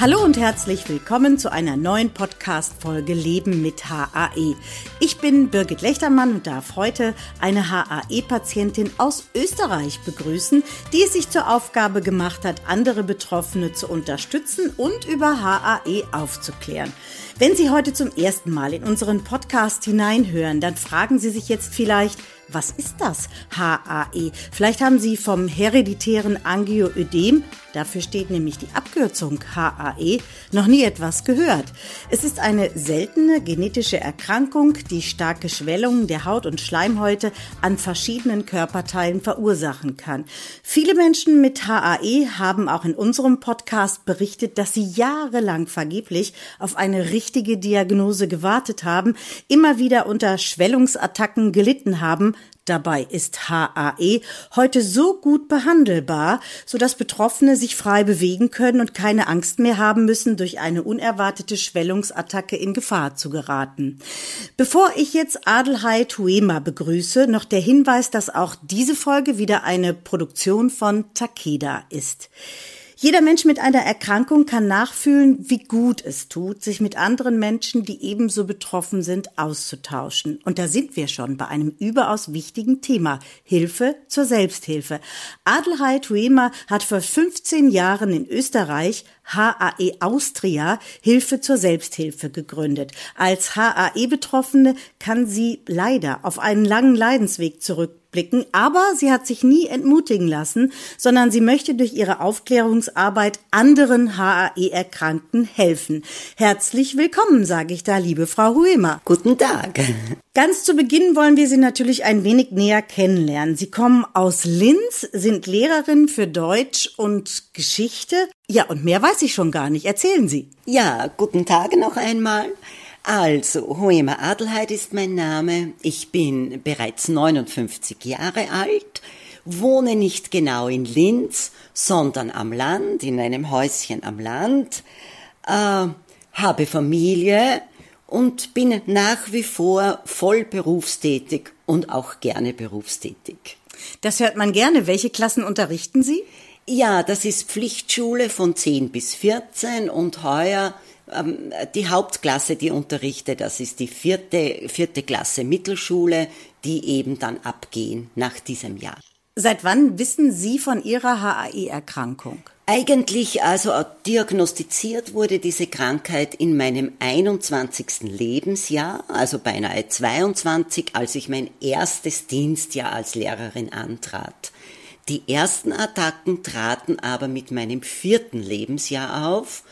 Hallo und herzlich willkommen zu einer neuen Podcast-Folge Leben mit HAE. Ich bin Birgit Lechtermann und darf heute eine HAE-Patientin aus Österreich begrüßen, die es sich zur Aufgabe gemacht hat, andere Betroffene zu unterstützen und über HAE aufzuklären. Wenn Sie heute zum ersten Mal in unseren Podcast hineinhören, dann fragen Sie sich jetzt vielleicht, was ist das HAE? Vielleicht haben Sie vom hereditären Angioödem, dafür steht nämlich die Abkürzung HAE, noch nie etwas gehört. Es ist eine seltene genetische Erkrankung, die starke Schwellungen der Haut und Schleimhäute an verschiedenen Körperteilen verursachen kann. Viele Menschen mit HAE haben auch in unserem Podcast berichtet, dass sie jahrelang vergeblich auf eine richtige Diagnose gewartet haben, immer wieder unter Schwellungsattacken gelitten haben, Dabei ist HAE heute so gut behandelbar, sodass Betroffene sich frei bewegen können und keine Angst mehr haben müssen, durch eine unerwartete Schwellungsattacke in Gefahr zu geraten. Bevor ich jetzt Adelheid Huema begrüße, noch der Hinweis, dass auch diese Folge wieder eine Produktion von Takeda ist. Jeder Mensch mit einer Erkrankung kann nachfühlen, wie gut es tut, sich mit anderen Menschen, die ebenso betroffen sind, auszutauschen. Und da sind wir schon bei einem überaus wichtigen Thema. Hilfe zur Selbsthilfe. Adelheid Huema hat vor 15 Jahren in Österreich HAE Austria Hilfe zur Selbsthilfe gegründet. Als HAE-Betroffene kann sie leider auf einen langen Leidensweg zurückblicken, aber sie hat sich nie entmutigen lassen, sondern sie möchte durch ihre Aufklärungsarbeit anderen HAE-Erkrankten helfen. Herzlich willkommen, sage ich da, liebe Frau Huemer. Guten Tag. Ganz zu Beginn wollen wir Sie natürlich ein wenig näher kennenlernen. Sie kommen aus Linz, sind Lehrerin für Deutsch und Geschichte. Ja, und mehr weiß ich schon gar nicht. Erzählen Sie. Ja, guten Tag noch einmal. Also, Hoema Adelheid ist mein Name. Ich bin bereits 59 Jahre alt, wohne nicht genau in Linz, sondern am Land, in einem Häuschen am Land, äh, habe Familie und bin nach wie vor voll berufstätig und auch gerne berufstätig. Das hört man gerne. Welche Klassen unterrichten Sie? Ja, das ist Pflichtschule von 10 bis 14 und heuer die Hauptklasse, die unterrichte, das ist die vierte, vierte Klasse Mittelschule, die eben dann abgehen nach diesem Jahr. Seit wann wissen Sie von Ihrer HAI-Erkrankung? Eigentlich also diagnostiziert wurde diese Krankheit in meinem 21. Lebensjahr, also beinahe 22, als ich mein erstes Dienstjahr als Lehrerin antrat. Die ersten Attacken traten aber mit meinem vierten Lebensjahr auf,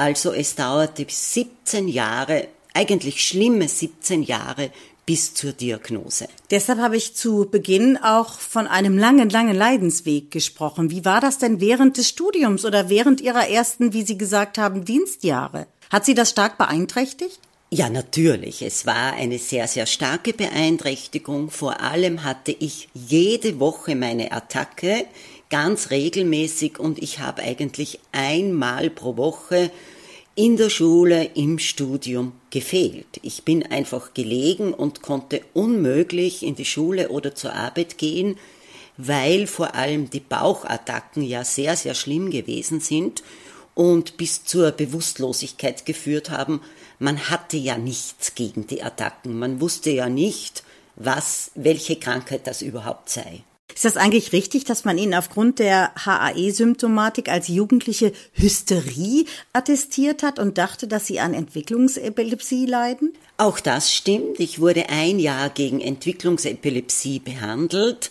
also es dauerte 17 Jahre, eigentlich schlimme 17 Jahre bis zur Diagnose. Deshalb habe ich zu Beginn auch von einem langen, langen Leidensweg gesprochen. Wie war das denn während des Studiums oder während Ihrer ersten, wie Sie gesagt haben, Dienstjahre? Hat Sie das stark beeinträchtigt? Ja, natürlich. Es war eine sehr, sehr starke Beeinträchtigung. Vor allem hatte ich jede Woche meine Attacke ganz regelmäßig und ich habe eigentlich einmal pro Woche in der Schule, im Studium gefehlt. Ich bin einfach gelegen und konnte unmöglich in die Schule oder zur Arbeit gehen, weil vor allem die Bauchattacken ja sehr, sehr schlimm gewesen sind und bis zur Bewusstlosigkeit geführt haben. Man hatte ja nichts gegen die Attacken. Man wusste ja nicht, was, welche Krankheit das überhaupt sei. Ist das eigentlich richtig, dass man Ihnen aufgrund der HAE-Symptomatik als Jugendliche Hysterie attestiert hat und dachte, dass Sie an Entwicklungsepilepsie leiden? Auch das stimmt. Ich wurde ein Jahr gegen Entwicklungsepilepsie behandelt.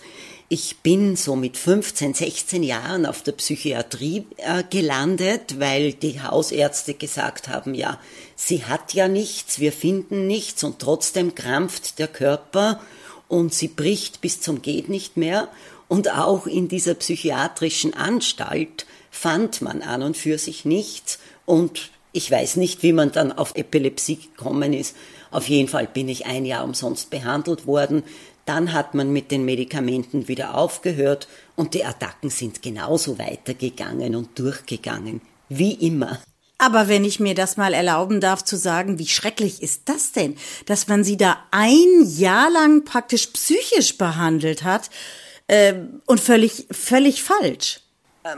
Ich bin so mit 15, 16 Jahren auf der Psychiatrie äh, gelandet, weil die Hausärzte gesagt haben, ja, sie hat ja nichts, wir finden nichts und trotzdem krampft der Körper und sie bricht bis zum geht nicht mehr. Und auch in dieser psychiatrischen Anstalt fand man an und für sich nichts. Und ich weiß nicht, wie man dann auf Epilepsie gekommen ist. Auf jeden Fall bin ich ein Jahr umsonst behandelt worden. Dann hat man mit den Medikamenten wieder aufgehört und die Attacken sind genauso weitergegangen und durchgegangen. Wie immer. Aber wenn ich mir das mal erlauben darf zu sagen, wie schrecklich ist das denn, dass man sie da ein Jahr lang praktisch psychisch behandelt hat äh, und völlig, völlig falsch.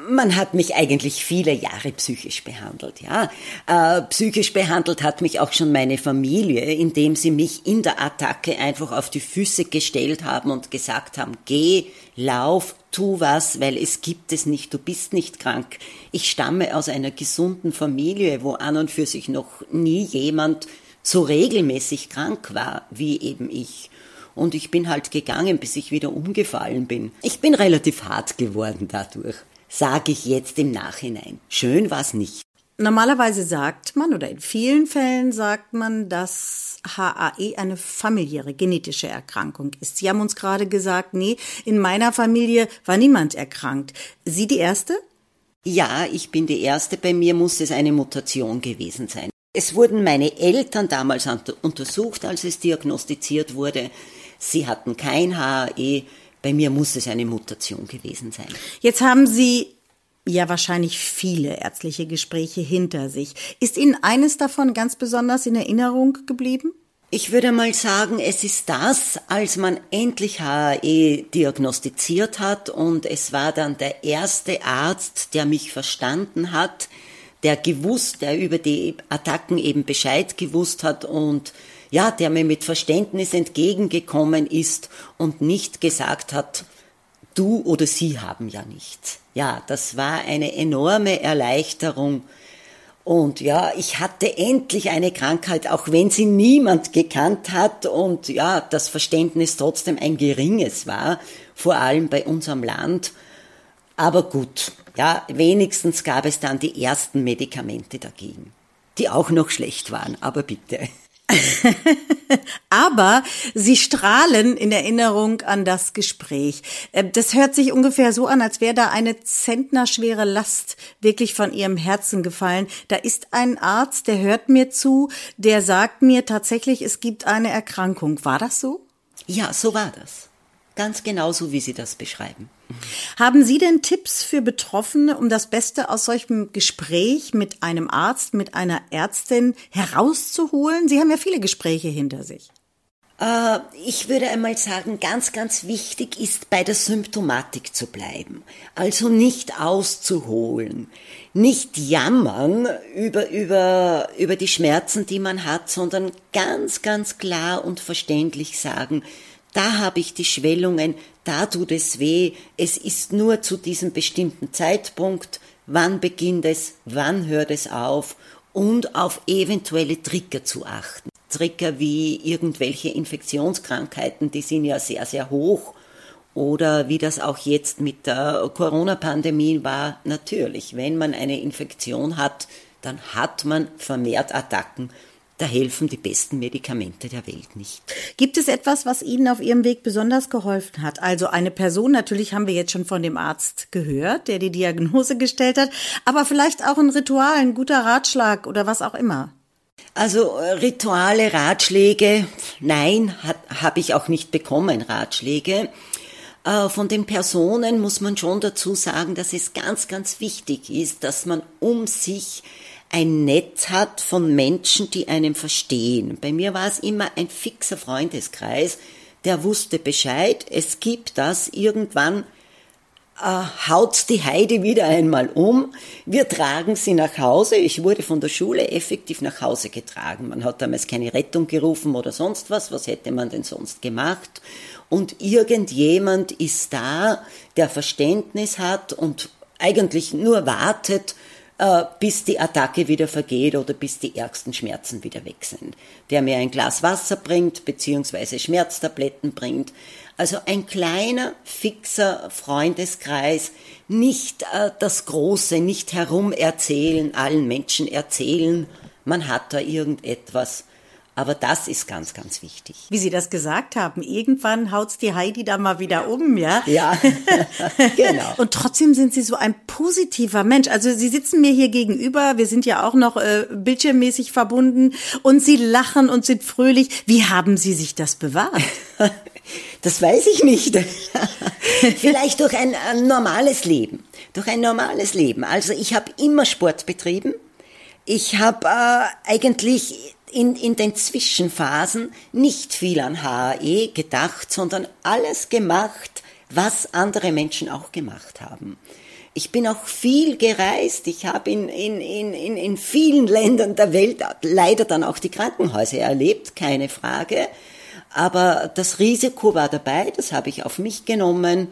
Man hat mich eigentlich viele Jahre psychisch behandelt, ja. Äh, psychisch behandelt hat mich auch schon meine Familie, indem sie mich in der Attacke einfach auf die Füße gestellt haben und gesagt haben, geh, lauf, tu was, weil es gibt es nicht, du bist nicht krank. Ich stamme aus einer gesunden Familie, wo an und für sich noch nie jemand so regelmäßig krank war wie eben ich. Und ich bin halt gegangen, bis ich wieder umgefallen bin. Ich bin relativ hart geworden dadurch sage ich jetzt im Nachhinein. Schön war es nicht. Normalerweise sagt man oder in vielen Fällen sagt man, dass HAE eine familiäre genetische Erkrankung ist. Sie haben uns gerade gesagt, nee, in meiner Familie war niemand erkrankt. Sie die erste? Ja, ich bin die erste. Bei mir muss es eine Mutation gewesen sein. Es wurden meine Eltern damals untersucht, als es diagnostiziert wurde. Sie hatten kein HAE. Bei mir muss es eine Mutation gewesen sein. Jetzt haben Sie ja wahrscheinlich viele ärztliche Gespräche hinter sich. Ist Ihnen eines davon ganz besonders in Erinnerung geblieben? Ich würde mal sagen, es ist das, als man endlich HAE diagnostiziert hat und es war dann der erste Arzt, der mich verstanden hat, der gewusst, der über die Attacken eben Bescheid gewusst hat und ja, der mir mit Verständnis entgegengekommen ist und nicht gesagt hat, du oder sie haben ja nichts. Ja, das war eine enorme Erleichterung. Und ja, ich hatte endlich eine Krankheit, auch wenn sie niemand gekannt hat und ja, das Verständnis trotzdem ein geringes war, vor allem bei unserem Land. Aber gut, ja, wenigstens gab es dann die ersten Medikamente dagegen, die auch noch schlecht waren, aber bitte. Aber sie strahlen in Erinnerung an das Gespräch. Äh, das hört sich ungefähr so an, als wäre da eine zentnerschwere Last wirklich von ihrem Herzen gefallen. Da ist ein Arzt, der hört mir zu, der sagt mir tatsächlich, es gibt eine Erkrankung. War das so? Ja, so war das. Ganz genauso, wie Sie das beschreiben. Haben Sie denn Tipps für Betroffene, um das Beste aus solchem Gespräch mit einem Arzt, mit einer Ärztin herauszuholen? Sie haben ja viele Gespräche hinter sich. Äh, ich würde einmal sagen, ganz, ganz wichtig ist, bei der Symptomatik zu bleiben. Also nicht auszuholen, nicht jammern über, über, über die Schmerzen, die man hat, sondern ganz, ganz klar und verständlich sagen, da habe ich die Schwellungen, da tut es weh, es ist nur zu diesem bestimmten Zeitpunkt, wann beginnt es, wann hört es auf? Und auf eventuelle Trigger zu achten. Trigger wie irgendwelche Infektionskrankheiten, die sind ja sehr, sehr hoch. Oder wie das auch jetzt mit der Corona-Pandemie war, natürlich, wenn man eine Infektion hat, dann hat man vermehrt Attacken da helfen die besten Medikamente der Welt nicht. Gibt es etwas, was Ihnen auf Ihrem Weg besonders geholfen hat? Also eine Person, natürlich haben wir jetzt schon von dem Arzt gehört, der die Diagnose gestellt hat, aber vielleicht auch ein Ritual, ein guter Ratschlag oder was auch immer. Also äh, Rituale, Ratschläge, nein, habe ich auch nicht bekommen, Ratschläge. Äh, von den Personen muss man schon dazu sagen, dass es ganz, ganz wichtig ist, dass man um sich ein Netz hat von Menschen, die einem verstehen. Bei mir war es immer ein fixer Freundeskreis, der wusste Bescheid, es gibt das, irgendwann äh, haut die Heide wieder einmal um, wir tragen sie nach Hause. Ich wurde von der Schule effektiv nach Hause getragen. Man hat damals keine Rettung gerufen oder sonst was, was hätte man denn sonst gemacht? Und irgendjemand ist da, der Verständnis hat und eigentlich nur wartet, bis die Attacke wieder vergeht oder bis die ärgsten Schmerzen wieder weg sind. Der mir ein Glas Wasser bringt, beziehungsweise Schmerztabletten bringt. Also ein kleiner, fixer Freundeskreis, nicht äh, das Große, nicht herumerzählen, allen Menschen erzählen, man hat da irgendetwas, aber das ist ganz, ganz wichtig. Wie Sie das gesagt haben, irgendwann haut's die Heidi da mal wieder um, ja? Ja, genau. Und trotzdem sind Sie so ein positiver Mensch. Also Sie sitzen mir hier gegenüber, wir sind ja auch noch äh, bildschirmmäßig verbunden und Sie lachen und sind fröhlich. Wie haben Sie sich das bewahrt? Das weiß ich nicht. Vielleicht durch ein, ein, normales Leben. Durch ein normales Leben. Also ich habe immer Sport betrieben. Ich habe äh, eigentlich in, in den Zwischenphasen nicht viel an HAE gedacht, sondern alles gemacht, was andere Menschen auch gemacht haben. Ich bin auch viel gereist. Ich habe in, in, in, in vielen Ländern der Welt leider dann auch die Krankenhäuser erlebt, keine Frage. Aber das Risiko war dabei, das habe ich auf mich genommen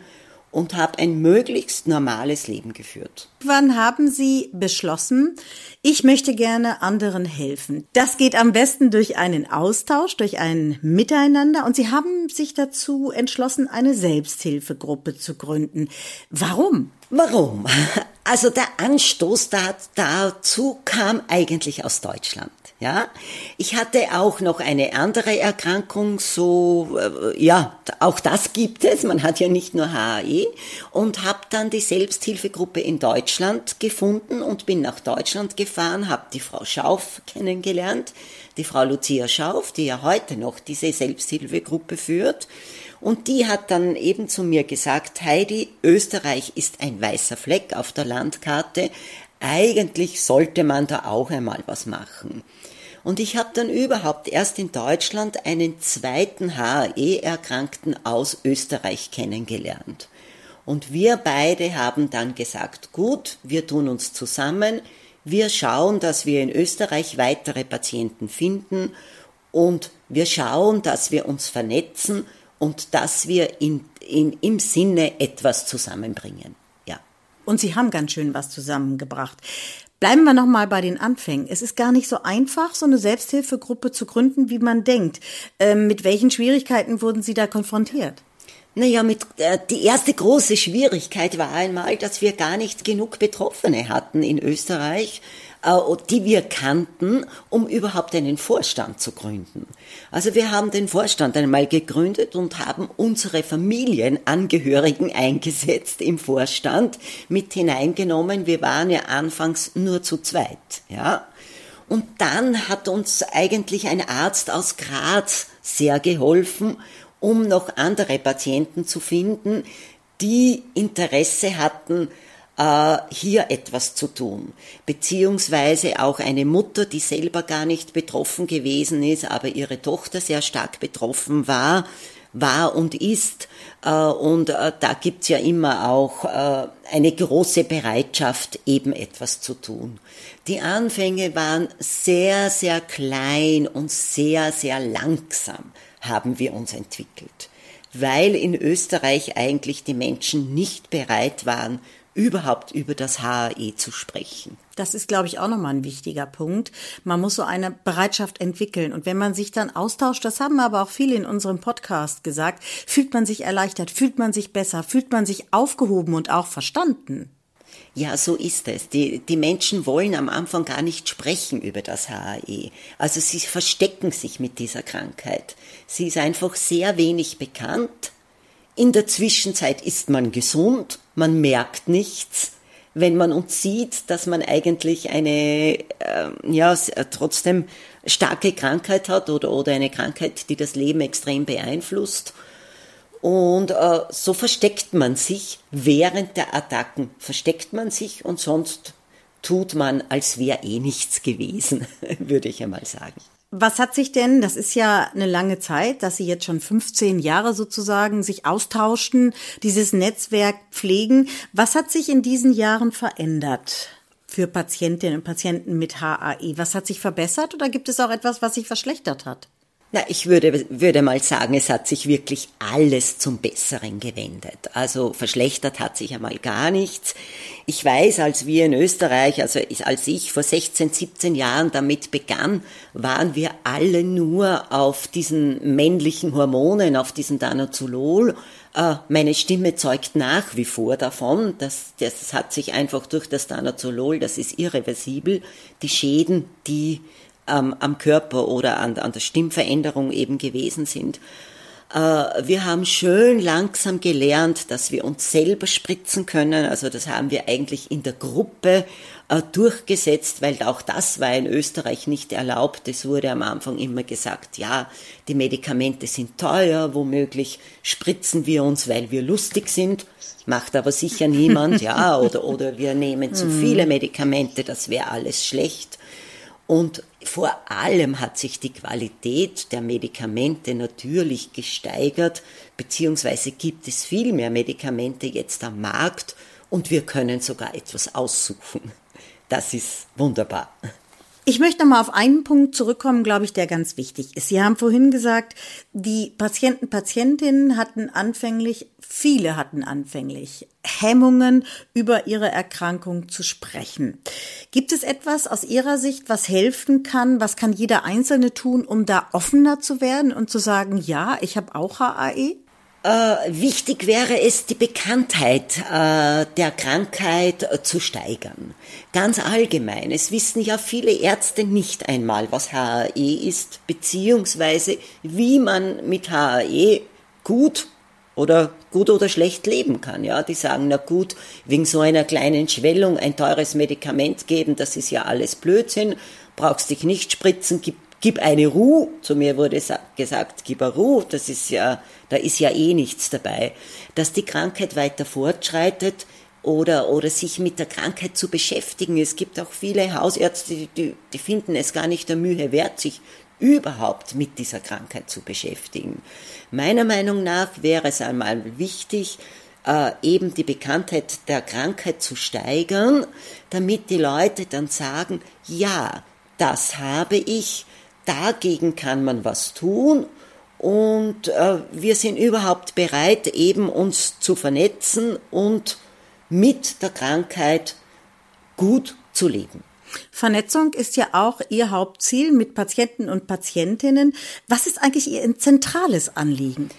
und habe ein möglichst normales Leben geführt. Wann haben Sie beschlossen, ich möchte gerne anderen helfen? Das geht am besten durch einen Austausch, durch ein Miteinander und Sie haben sich dazu entschlossen, eine Selbsthilfegruppe zu gründen. Warum? Warum? Also der Anstoß dazu kam eigentlich aus Deutschland. Ja, ich hatte auch noch eine andere Erkrankung, so äh, ja, auch das gibt es. Man hat ja nicht nur HAE und habe dann die Selbsthilfegruppe in Deutschland gefunden und bin nach Deutschland gefahren, habe die Frau Schauf kennengelernt, die Frau Lucia Schauf, die ja heute noch diese Selbsthilfegruppe führt. Und die hat dann eben zu mir gesagt, Heidi, Österreich ist ein weißer Fleck auf der Landkarte. Eigentlich sollte man da auch einmal was machen. Und ich habe dann überhaupt erst in Deutschland einen zweiten HAE-Erkrankten aus Österreich kennengelernt. Und wir beide haben dann gesagt, gut, wir tun uns zusammen, wir schauen, dass wir in Österreich weitere Patienten finden und wir schauen, dass wir uns vernetzen und dass wir in, in, im Sinne etwas zusammenbringen. Ja. Und Sie haben ganz schön was zusammengebracht. Bleiben wir nochmal bei den Anfängen. Es ist gar nicht so einfach, so eine Selbsthilfegruppe zu gründen, wie man denkt. Ähm, mit welchen Schwierigkeiten wurden Sie da konfrontiert? Naja, mit, äh, die erste große Schwierigkeit war einmal, dass wir gar nicht genug Betroffene hatten in Österreich, die wir kannten, um überhaupt einen Vorstand zu gründen. Also wir haben den Vorstand einmal gegründet und haben unsere Familienangehörigen eingesetzt im Vorstand, mit hineingenommen. Wir waren ja anfangs nur zu zweit, ja. Und dann hat uns eigentlich ein Arzt aus Graz sehr geholfen, um noch andere Patienten zu finden, die Interesse hatten, äh, hier etwas zu tun. Beziehungsweise auch eine Mutter, die selber gar nicht betroffen gewesen ist, aber ihre Tochter sehr stark betroffen war, war und ist. Äh, und äh, da gibt's ja immer auch eine große Bereitschaft, eben etwas zu tun. Die Anfänge waren sehr, sehr klein und sehr, sehr langsam haben wir uns entwickelt, weil in Österreich eigentlich die Menschen nicht bereit waren, überhaupt über das HAE zu sprechen. Das ist, glaube ich, auch nochmal ein wichtiger Punkt. Man muss so eine Bereitschaft entwickeln. Und wenn man sich dann austauscht, das haben aber auch viele in unserem Podcast gesagt, fühlt man sich erleichtert, fühlt man sich besser, fühlt man sich aufgehoben und auch verstanden. Ja, so ist es. Die, die Menschen wollen am Anfang gar nicht sprechen über das HAE. Also sie verstecken sich mit dieser Krankheit. Sie ist einfach sehr wenig bekannt. In der Zwischenzeit ist man gesund, man merkt nichts. Wenn man uns sieht, dass man eigentlich eine, äh, ja, trotzdem starke Krankheit hat oder, oder eine Krankheit, die das Leben extrem beeinflusst, und äh, so versteckt man sich während der Attacken, versteckt man sich und sonst tut man, als wäre eh nichts gewesen, würde ich einmal sagen. Was hat sich denn, das ist ja eine lange Zeit, dass Sie jetzt schon 15 Jahre sozusagen sich austauschen, dieses Netzwerk pflegen. Was hat sich in diesen Jahren verändert für Patientinnen und Patienten mit HAE? Was hat sich verbessert oder gibt es auch etwas, was sich verschlechtert hat? Na, ich würde, würde mal sagen, es hat sich wirklich alles zum Besseren gewendet. Also verschlechtert hat sich einmal gar nichts. Ich weiß, als wir in Österreich, also als ich vor 16, 17 Jahren damit begann, waren wir alle nur auf diesen männlichen Hormonen, auf diesen Danazolol. Äh, meine Stimme zeugt nach wie vor davon. Das, das hat sich einfach durch das Danazolol, das ist irreversibel, die Schäden, die ähm, am Körper oder an, an der Stimmveränderung eben gewesen sind. Äh, wir haben schön langsam gelernt, dass wir uns selber spritzen können. Also das haben wir eigentlich in der Gruppe äh, durchgesetzt, weil auch das war in Österreich nicht erlaubt. Es wurde am Anfang immer gesagt, ja, die Medikamente sind teuer, womöglich spritzen wir uns, weil wir lustig sind. Macht aber sicher niemand, ja, oder, oder wir nehmen zu mhm. viele Medikamente, das wäre alles schlecht. Und vor allem hat sich die Qualität der Medikamente natürlich gesteigert, beziehungsweise gibt es viel mehr Medikamente jetzt am Markt und wir können sogar etwas aussuchen. Das ist wunderbar. Ich möchte noch mal auf einen Punkt zurückkommen, glaube ich, der ganz wichtig ist. Sie haben vorhin gesagt, die Patienten, Patientinnen hatten anfänglich, viele hatten anfänglich Hemmungen, über ihre Erkrankung zu sprechen. Gibt es etwas aus Ihrer Sicht, was helfen kann? Was kann jeder Einzelne tun, um da offener zu werden und zu sagen, ja, ich habe auch HAE? Äh, wichtig wäre es, die Bekanntheit äh, der Krankheit äh, zu steigern. Ganz allgemein. Es wissen ja viele Ärzte nicht einmal, was HAE ist, beziehungsweise wie man mit HAE gut oder gut oder schlecht leben kann. Ja, die sagen, na gut, wegen so einer kleinen Schwellung ein teures Medikament geben, das ist ja alles Blödsinn, brauchst dich nicht spritzen, gib gib eine Ruhe. Zu mir wurde gesagt, gib eine Ruhe. Das ist ja, da ist ja eh nichts dabei. Dass die Krankheit weiter fortschreitet oder, oder sich mit der Krankheit zu beschäftigen. Es gibt auch viele Hausärzte, die, die finden es gar nicht der Mühe wert, sich überhaupt mit dieser Krankheit zu beschäftigen. Meiner Meinung nach wäre es einmal wichtig, äh, eben die Bekanntheit der Krankheit zu steigern, damit die Leute dann sagen, ja, das habe ich, dagegen kann man was tun und äh, wir sind überhaupt bereit, eben uns zu vernetzen und mit der Krankheit gut zu leben. Vernetzung ist ja auch Ihr Hauptziel mit Patienten und Patientinnen. Was ist eigentlich Ihr zentrales Anliegen?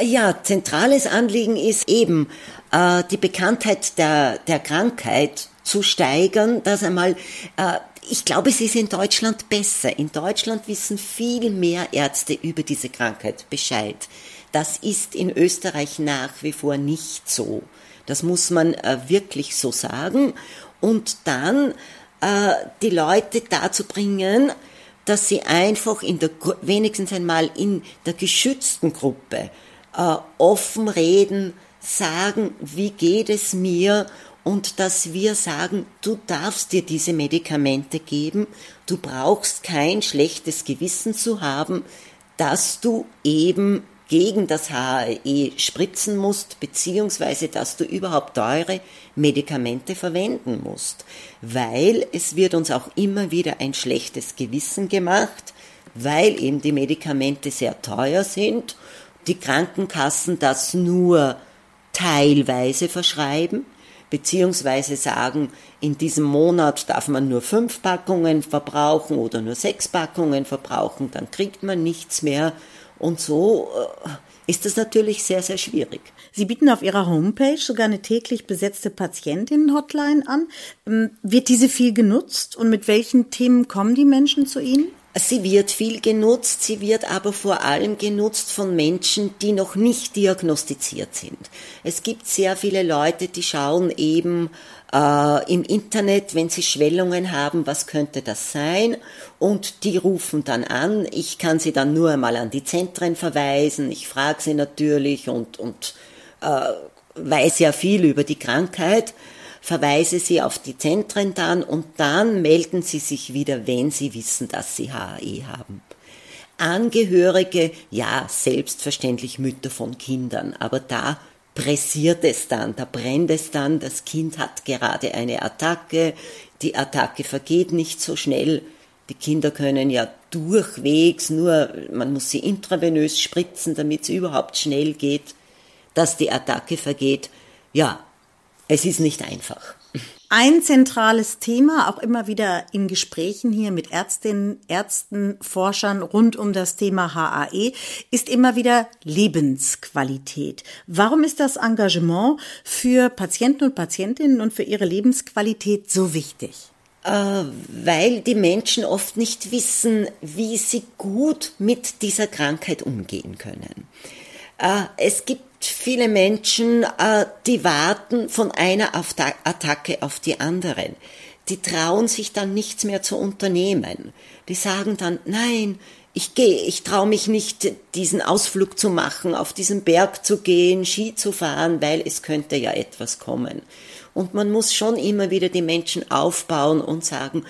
Ja, zentrales Anliegen ist eben äh, die Bekanntheit der, der Krankheit zu steigern, dass einmal äh, ich glaube, es ist in Deutschland besser. In Deutschland wissen viel mehr Ärzte über diese Krankheit Bescheid. Das ist in Österreich nach wie vor nicht so. Das muss man äh, wirklich so sagen. Und dann äh, die Leute dazu bringen, dass sie einfach in der, wenigstens einmal in der geschützten Gruppe äh, offen reden, sagen, wie geht es mir und dass wir sagen, du darfst dir diese Medikamente geben, du brauchst kein schlechtes Gewissen zu haben, dass du eben gegen das HAE spritzen musst, beziehungsweise dass du überhaupt teure Medikamente verwenden musst, weil es wird uns auch immer wieder ein schlechtes Gewissen gemacht, weil eben die Medikamente sehr teuer sind, die Krankenkassen das nur teilweise verschreiben, beziehungsweise sagen, in diesem Monat darf man nur fünf Packungen verbrauchen oder nur sechs Packungen verbrauchen, dann kriegt man nichts mehr. Und so äh, ist das natürlich sehr, sehr schwierig. Sie bieten auf Ihrer Homepage sogar eine täglich besetzte Patientinnen-Hotline an. Ähm, wird diese viel genutzt und mit welchen Themen kommen die Menschen zu Ihnen? Sie wird viel genutzt, sie wird aber vor allem genutzt von Menschen, die noch nicht diagnostiziert sind. Es gibt sehr viele Leute, die schauen eben äh, im Internet, wenn sie Schwellungen haben, was könnte das sein? Und die rufen dann an. Ich kann sie dann nur einmal an die Zentren verweisen. Ich frage sie natürlich und, und äh, weiß ja viel über die Krankheit verweise sie auf die Zentren dann und dann melden sie sich wieder, wenn sie wissen, dass sie HAE haben. Angehörige, ja, selbstverständlich Mütter von Kindern, aber da pressiert es dann, da brennt es dann, das Kind hat gerade eine Attacke, die Attacke vergeht nicht so schnell, die Kinder können ja durchwegs nur, man muss sie intravenös spritzen, damit es überhaupt schnell geht, dass die Attacke vergeht. Ja, es ist nicht einfach. Ein zentrales Thema, auch immer wieder in Gesprächen hier mit Ärztinnen, Ärzten, Forschern rund um das Thema HAE, ist immer wieder Lebensqualität. Warum ist das Engagement für Patienten und Patientinnen und für ihre Lebensqualität so wichtig? Äh, weil die Menschen oft nicht wissen, wie sie gut mit dieser Krankheit umgehen können. Äh, es gibt viele Menschen, äh, die warten von einer Attacke auf die anderen. Die trauen sich dann nichts mehr zu unternehmen. Die sagen dann, nein, ich gehe, ich traue mich nicht, diesen Ausflug zu machen, auf diesen Berg zu gehen, Ski zu fahren, weil es könnte ja etwas kommen. Und man muss schon immer wieder die Menschen aufbauen und sagen,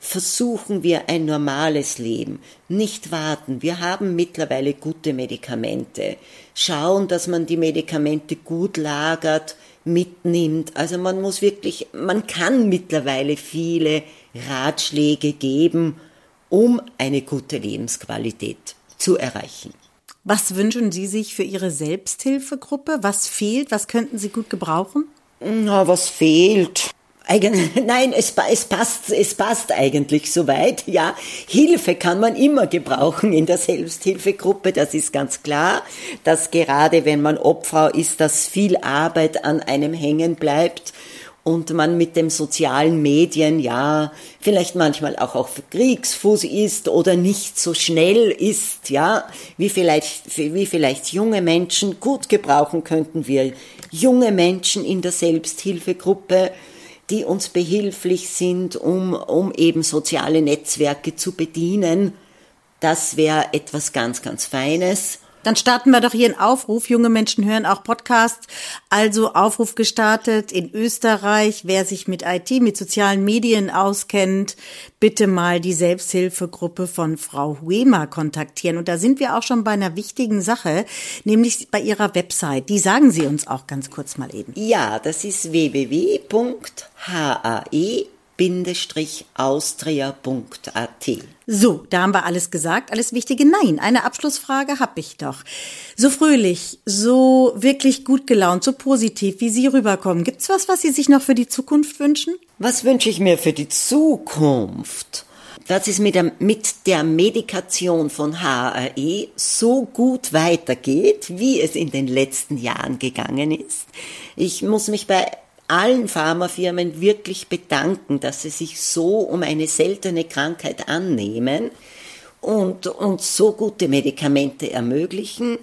versuchen wir ein normales Leben, nicht warten. Wir haben mittlerweile gute Medikamente. Schauen, dass man die Medikamente gut lagert, mitnimmt. Also man muss wirklich, man kann mittlerweile viele Ratschläge geben, um eine gute Lebensqualität zu erreichen. Was wünschen Sie sich für Ihre Selbsthilfegruppe? Was fehlt? Was könnten Sie gut gebrauchen? Na, was fehlt? Nein, es, es, passt, es passt eigentlich soweit. Ja, Hilfe kann man immer gebrauchen in der Selbsthilfegruppe, das ist ganz klar. Dass gerade wenn man Obfrau ist, dass viel Arbeit an einem hängen bleibt und man mit dem sozialen Medien ja vielleicht manchmal auch auf Kriegsfuß ist oder nicht so schnell ist, ja, wie vielleicht, wie vielleicht junge Menschen gut gebrauchen könnten wir junge Menschen in der Selbsthilfegruppe, die uns behilflich sind, um, um eben soziale Netzwerke zu bedienen. Das wäre etwas ganz, ganz Feines. Dann starten wir doch hier einen Aufruf. Junge Menschen hören auch Podcasts. Also Aufruf gestartet in Österreich. Wer sich mit IT, mit sozialen Medien auskennt, bitte mal die Selbsthilfegruppe von Frau Huema kontaktieren. Und da sind wir auch schon bei einer wichtigen Sache, nämlich bei ihrer Website. Die sagen Sie uns auch ganz kurz mal eben. Ja, das ist www.hae austria.at. So, da haben wir alles gesagt, alles Wichtige. Nein, eine Abschlussfrage habe ich doch. So fröhlich, so wirklich gut gelaunt, so positiv, wie Sie rüberkommen. Gibt's was, was Sie sich noch für die Zukunft wünschen? Was wünsche ich mir für die Zukunft? dass es mit der, mit der Medikation von HAE so gut weitergeht, wie es in den letzten Jahren gegangen ist. Ich muss mich bei allen Pharmafirmen wirklich bedanken, dass sie sich so um eine seltene Krankheit annehmen und uns so gute Medikamente ermöglichen.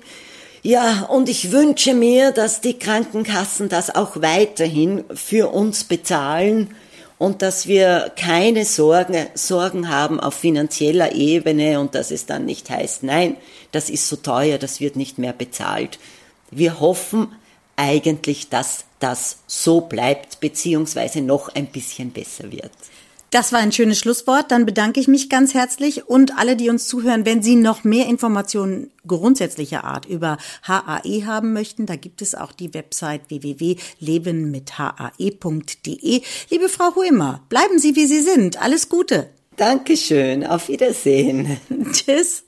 Ja, und ich wünsche mir, dass die Krankenkassen das auch weiterhin für uns bezahlen und dass wir keine Sorgen, Sorgen haben auf finanzieller Ebene und dass es dann nicht heißt, nein, das ist so teuer, das wird nicht mehr bezahlt. Wir hoffen eigentlich, dass das so bleibt, beziehungsweise noch ein bisschen besser wird. Das war ein schönes Schlusswort. Dann bedanke ich mich ganz herzlich und alle, die uns zuhören, wenn Sie noch mehr Informationen grundsätzlicher Art über HAE haben möchten, da gibt es auch die Website www.lebenmithae.de. Liebe Frau Huemer, bleiben Sie wie Sie sind. Alles Gute. Dankeschön. Auf Wiedersehen. Tschüss.